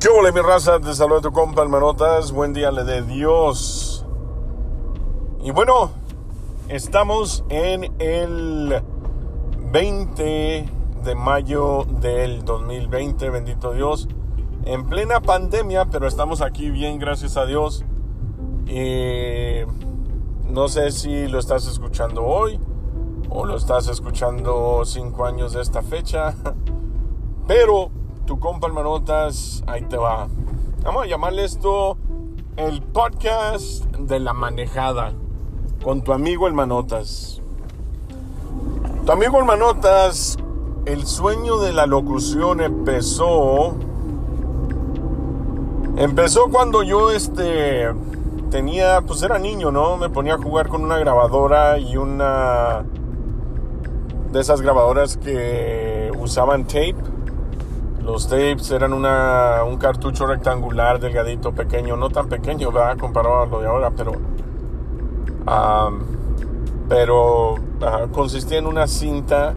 ¿Qué hola mi raza? Te saluda tu compa hermanotas. Buen día le de Dios. Y bueno, estamos en el 20 de mayo del 2020, bendito Dios. En plena pandemia, pero estamos aquí bien, gracias a Dios. Y no sé si lo estás escuchando hoy o lo estás escuchando cinco años de esta fecha. Pero tu compa Manotas, ahí te va. Vamos a llamarle esto el podcast de la manejada con tu amigo el Manotas. Tu amigo el Manotas, el sueño de la locución empezó. Empezó cuando yo este tenía, pues era niño, ¿no? Me ponía a jugar con una grabadora y una de esas grabadoras que usaban tape los tapes eran una, un cartucho rectangular, delgadito, pequeño, no tan pequeño, ¿verdad? Comparado a lo de ahora, pero. pero consistía en una cinta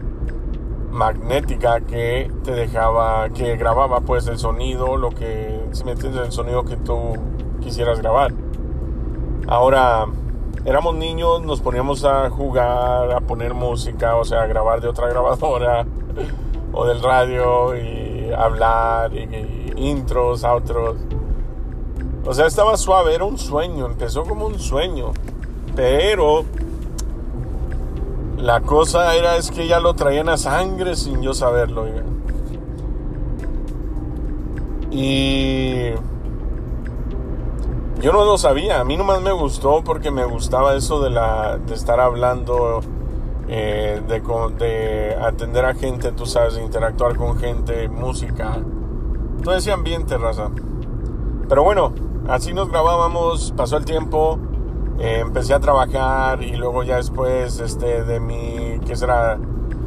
magnética que te dejaba, que grababa pues el sonido, lo que, si me entiendes, el sonido que tú quisieras grabar. Ahora, éramos niños, nos poníamos a jugar, a poner música, o sea, a grabar de otra grabadora o del radio y hablar, y, intros, outros. O sea, estaba suave, era un sueño, empezó como un sueño. Pero la cosa era es que ya lo traían a sangre sin yo saberlo. Y yo no lo sabía, a mí nomás me gustó porque me gustaba eso de, la, de estar hablando eh, de, de, atender a gente, tú sabes, interactuar con gente, música, todo ese ambiente, raza. Pero bueno, así nos grabábamos, pasó el tiempo, eh, empecé a trabajar y luego ya después este, de mi, que será,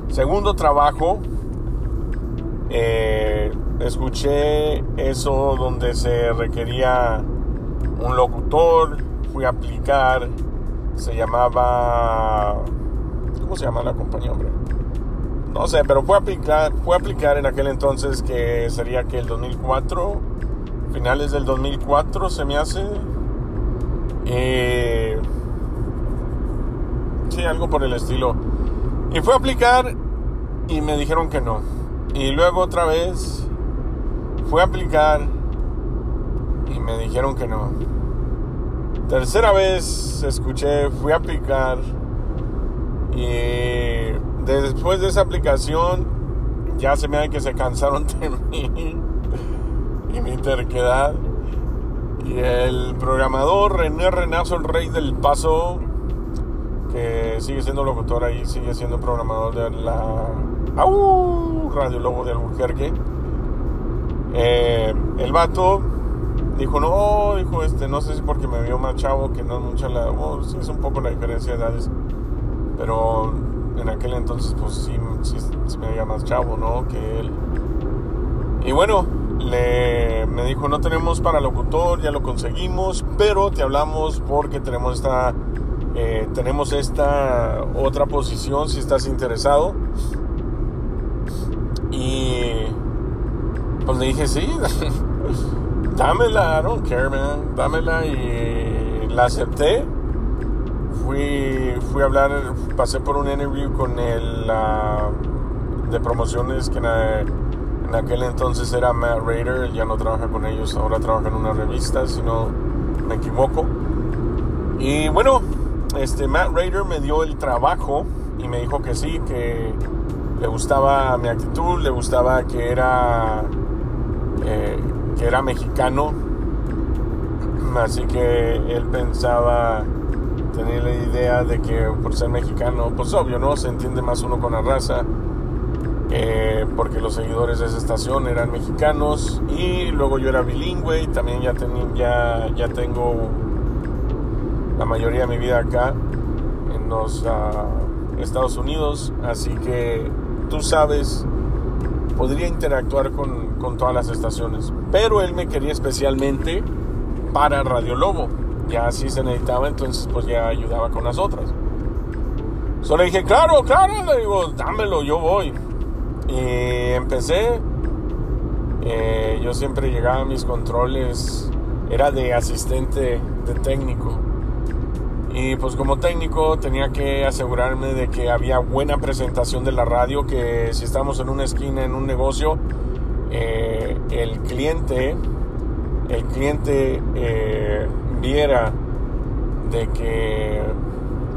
segundo trabajo, eh, escuché eso donde se requería un locutor, fui a aplicar, se llamaba ¿Cómo se llama la compañía, hombre? No sé, pero fue a aplicar, fue a aplicar en aquel entonces que sería que el 2004, finales del 2004 se me hace. Eh, sí, algo por el estilo. Y fue a aplicar y me dijeron que no. Y luego otra vez fue a aplicar y me dijeron que no. Tercera vez escuché, fui a aplicar y después de esa aplicación, ya se me da que se cansaron de mí y mi terquedad. Y el programador René Renazo, el rey del paso, que sigue siendo locutor ahí, sigue siendo programador de la Radio Lobo de Albuquerque. Eh, el vato dijo, no, dijo, este, no sé si porque me vio más chavo, que no es mucha la... Oh, es un poco la diferencia de edades. Pero en aquel entonces, pues sí, sí, me veía más chavo, ¿no? Que él. Y bueno, le, me dijo, no tenemos para locutor, ya lo conseguimos, pero te hablamos porque tenemos esta, eh, tenemos esta otra posición si estás interesado. Y pues le dije, sí, dámela, I don't care, man, dámela y la acepté fui, fui a hablar, pasé por un interview con el de promociones que en, aquel entonces era Matt Raider, ya no trabaja con ellos, ahora trabaja en una revista, si no me equivoco. Y bueno, este Matt Raider me dio el trabajo y me dijo que sí, que le gustaba mi actitud, le gustaba que era, eh, que era mexicano, así que él pensaba tenía la idea de que por ser mexicano, pues obvio, ¿no? Se entiende más uno con la raza, eh, porque los seguidores de esa estación eran mexicanos y luego yo era bilingüe y también ya, ya, ya tengo la mayoría de mi vida acá en los ah, Estados Unidos, así que tú sabes, podría interactuar con, con todas las estaciones, pero él me quería especialmente para Radio Lobo ya si se necesitaba, entonces pues ya ayudaba con las otras. Solo dije, claro, claro, le digo, dámelo, yo voy. Y empecé, Eh, yo siempre llegaba a mis controles, era de asistente de técnico. Y pues como técnico tenía que asegurarme de que había buena presentación de la radio, que si estamos en una esquina, en un negocio, eh, el cliente, el cliente eh, viera de que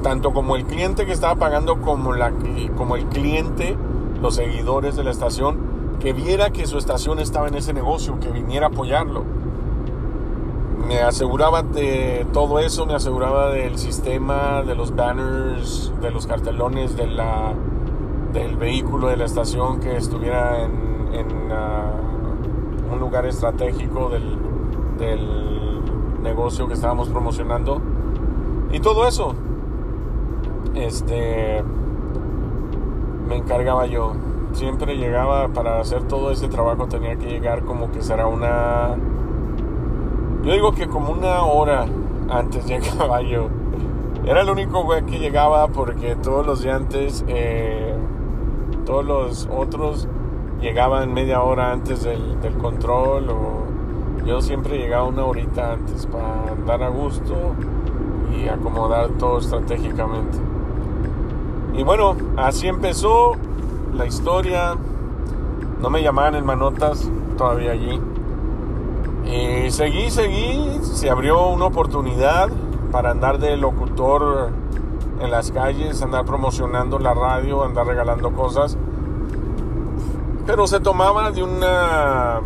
tanto como el cliente que estaba pagando como, la, como el cliente, los seguidores de la estación, que viera que su estación estaba en ese negocio, que viniera a apoyarlo. Me aseguraba de todo eso, me aseguraba del sistema, de los banners, de los cartelones, de la, del vehículo de la estación que estuviera en, uh, un lugar estratégico del negocio que estábamos promocionando. Y todo eso, este, me encargaba yo. Siempre llegaba para hacer todo ese trabajo, tenía que llegar como que será una... Yo digo que como una hora antes llegaba yo. Era el único güey que llegaba porque todos los de antes, eh, todos los otros llegaban media hora antes del, del control o yo siempre llegaba una horita antes para andar a gusto y acomodar todo estratégicamente. Y bueno, así empezó la historia. No me llamaban en manotas todavía allí. Y seguí, seguí. Se abrió una oportunidad para andar de locutor en las calles, andar promocionando la radio, andar regalando cosas. Pero se tomaba de una.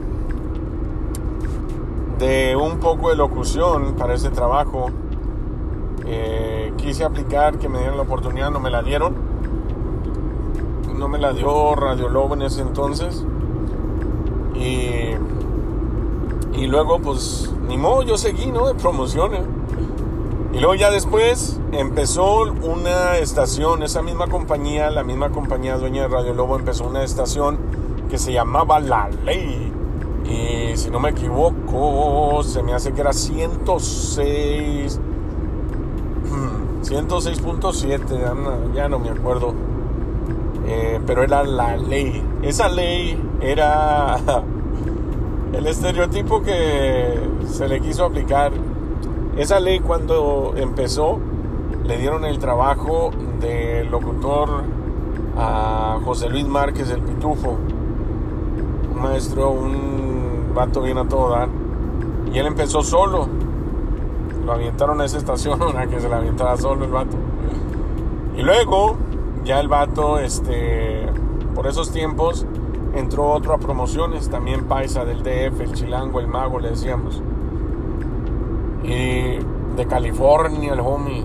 De un poco de locución para ese trabajo. Eh, quise aplicar, que me dieran la oportunidad, no me la dieron. No me la dio Radio Lobo en ese entonces. Y, y luego, pues, ni modo, yo seguí, ¿no? De promociones. Y luego ya después empezó una estación, esa misma compañía, la misma compañía dueña de Radio Lobo, empezó una estación que se llamaba La Ley. Y si no me equivoco, se me hace que era 106 106.7, ya no me acuerdo. Eh, pero era la ley. Esa ley era el estereotipo que se le quiso aplicar. Esa ley cuando empezó le dieron el trabajo de locutor a José Luis Márquez el Pitufo. Un maestro, un vato bien a todo dar. Y él empezó solo lo avientaron a esa estación a que se la avientara solo el vato. Y luego, ya el vato, este, por esos tiempos, entró otro a promociones, también paisa del DF, el chilango, el mago, le decíamos. Y de California, el homie.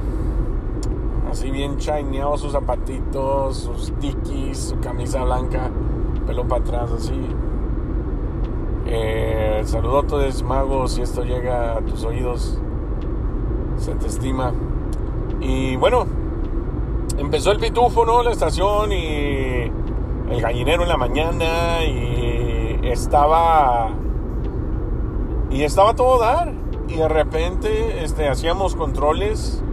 Así bien chineado sus zapatitos, sus dikis, su camisa blanca, pelo para atrás, así. Eh, saludotes, magos, si esto llega a tus oídos se te estima. Y bueno, empezó el pitufo, ¿no? La estación y el gallinero en la mañana y estaba y estaba todo dar y de repente este hacíamos controles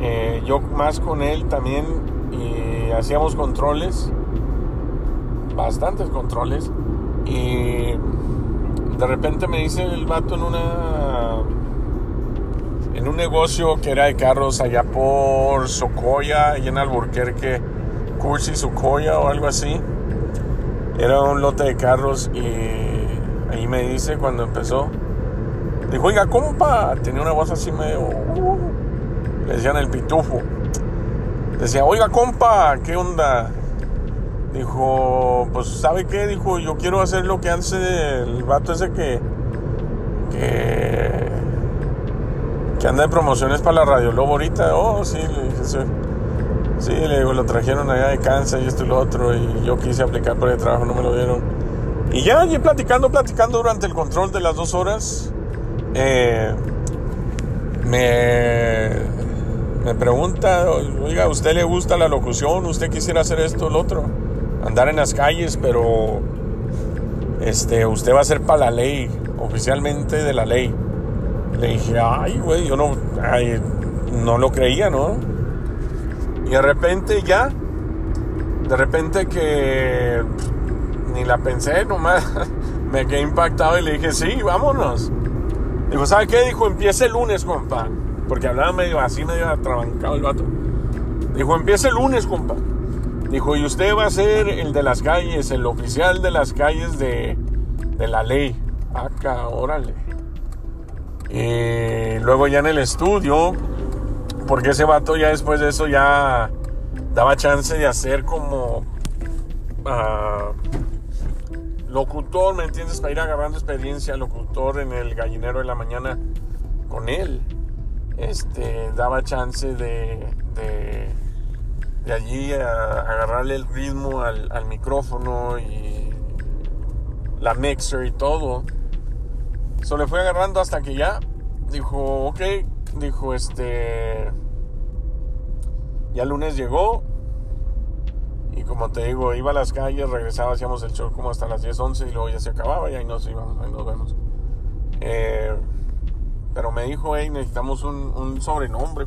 eh, yo más con él también y hacíamos controles bastantes controles y de repente me dice el vato en una en un negocio que era de carros allá por Socoya, y en Alburquerque, Cursi Socoya o algo así. Era un lote de carros y ahí me dice cuando empezó, dijo, oiga, compa, tenía una voz así medio, uh", le decían el pitufo. Decía, oiga, compa, ¿qué onda? Dijo, pues, ¿sabe qué? Dijo, yo quiero hacer lo que hace el vato ese que, que que anda en promociones para la Radio Lobo ahorita. Oh, sí, le dije, sí. le digo, lo trajeron allá de Kansas y esto y lo otro. Y yo quise aplicar por el trabajo, no me lo dieron. Y ya, y platicando, platicando durante el control de las dos horas, eh, me, me pregunta, oiga, usted le gusta la locución? ¿Usted quisiera hacer esto o lo otro? Andar en las calles, pero este, usted va a ser para la ley, oficialmente de la ley. Le dije, ay, güey, yo no, no lo creía, ¿no? Y de repente ya, de repente que ni la pensé, nomás Me quedé impactado y le dije, sí, vámonos. Dijo, ¿sabe qué? Dijo, empieza el lunes, compa. Porque hablaba medio así, medio atrabancado el vato. Dijo, empieza el lunes, compa. Dijo, y usted va a ser el de las calles, el oficial de las calles de, de la ley. Acá, órale. Y luego ya en el estudio, porque ese vato ya después de eso ya daba chance de hacer como ah, locutor, ¿me entiendes? Para ir agarrando experiencia, locutor en el gallinero de la mañana con él. Este, daba chance de, de, allí agarrarle el ritmo al, al micrófono y la mixer y todo. Se le fue agarrando hasta que ya dijo, ok, dijo este, ya lunes llegó y como te digo, iba a las calles, regresaba, hacíamos el show como hasta las 10, 11 y luego ya se acababa y ahí nos íbamos, ahí nos vemos. Eh, pero me dijo, hey, necesitamos un, un sobrenombre.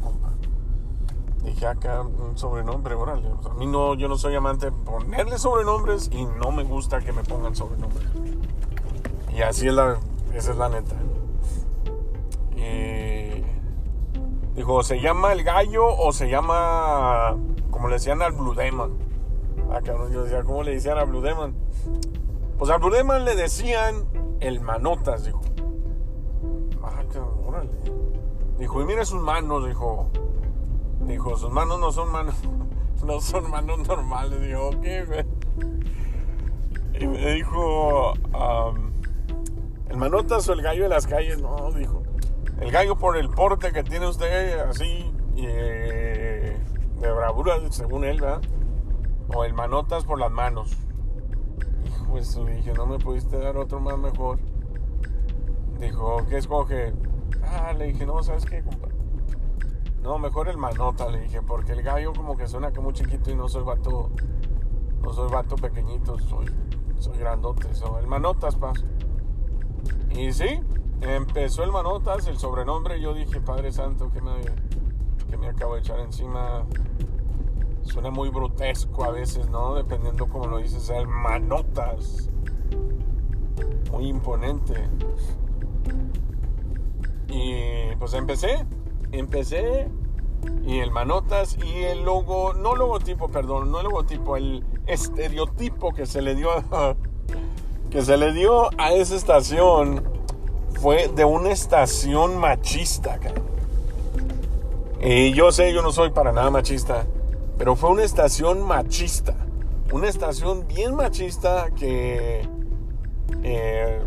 Dije acá, un sobrenombre, órale. a mí no, yo no soy amante de ponerle sobrenombres y no me gusta que me pongan sobrenombres. Y así es la, esa es la neta. Y dijo, ¿se llama el gallo o se llama, como le decían al Blue Demon? Ah, yo decía, ¿cómo le decían a Blue Demon? Pues al Blue Demon le decían el manotas, dijo. Ah, órale. Dijo, y mire sus manos, dijo. Dijo, sus manos no son manos, no son manos normales. Dijo, ¿qué, güey? Y me dijo, ¿El manotas o el gallo de las calles? No, dijo. El gallo por el porte que tiene usted, así, eh, de bravura, según él, ¿verdad? O el manotas por las manos. Hijo eso, dije, no me pudiste dar otro más mejor. Dijo, ¿qué escoge? Ah, le dije, no, ¿sabes qué, compa? No, mejor el manota, le dije, porque el gallo como que suena que muy chiquito y no soy vato, no soy vato pequeñito, soy, soy grandote. el manotas, paso. Y sí, empezó el Manotas, el sobrenombre. Yo dije, Padre Santo, que me, que me acabo de echar encima. Suena muy brutesco a veces, ¿no? Dependiendo como lo dices, el Manotas. Muy imponente. Y pues empecé, empecé. Y el Manotas y el logo, no logotipo, perdón, no logotipo, el estereotipo que se le dio a que se le dio a esa estación fue de una estación machista, Y yo sé, yo no soy para nada machista, pero fue una estación machista. Una estación bien machista que... Eh,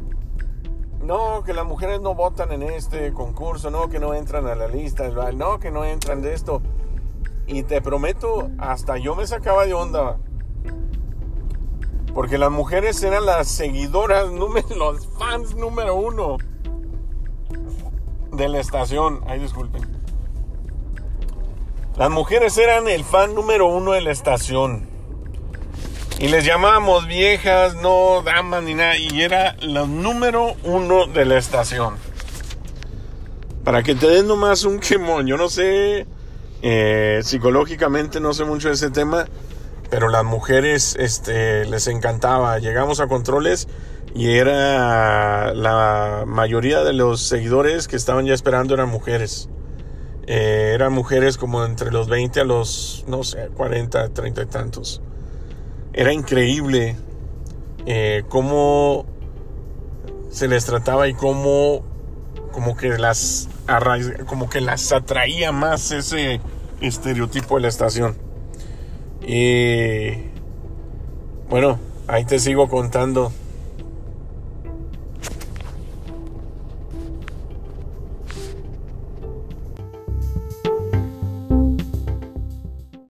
no, que las mujeres no votan en este concurso, no, que no entran a la lista, no, que no entran de esto. Y te prometo, hasta yo me sacaba de onda porque las mujeres eran las seguidoras, los fans número uno de la estación. Ay, disculpen. Las mujeres eran el fan número uno de la estación. Y les llamábamos viejas, no damas ni nada. Y era la número uno de la estación. Para que te den nomás un quemón. Yo no sé, eh, psicológicamente no sé mucho de ese tema pero las mujeres este, les encantaba. Llegamos a controles y era la mayoría de los seguidores que estaban ya esperando eran mujeres. Eh, eran mujeres como entre los 20 a los, no sé, 40, 30 y tantos. Era increíble eh, cómo se les trataba y cómo como que las como que las atraía más ese estereotipo de la estación. Y bueno, ahí te sigo contando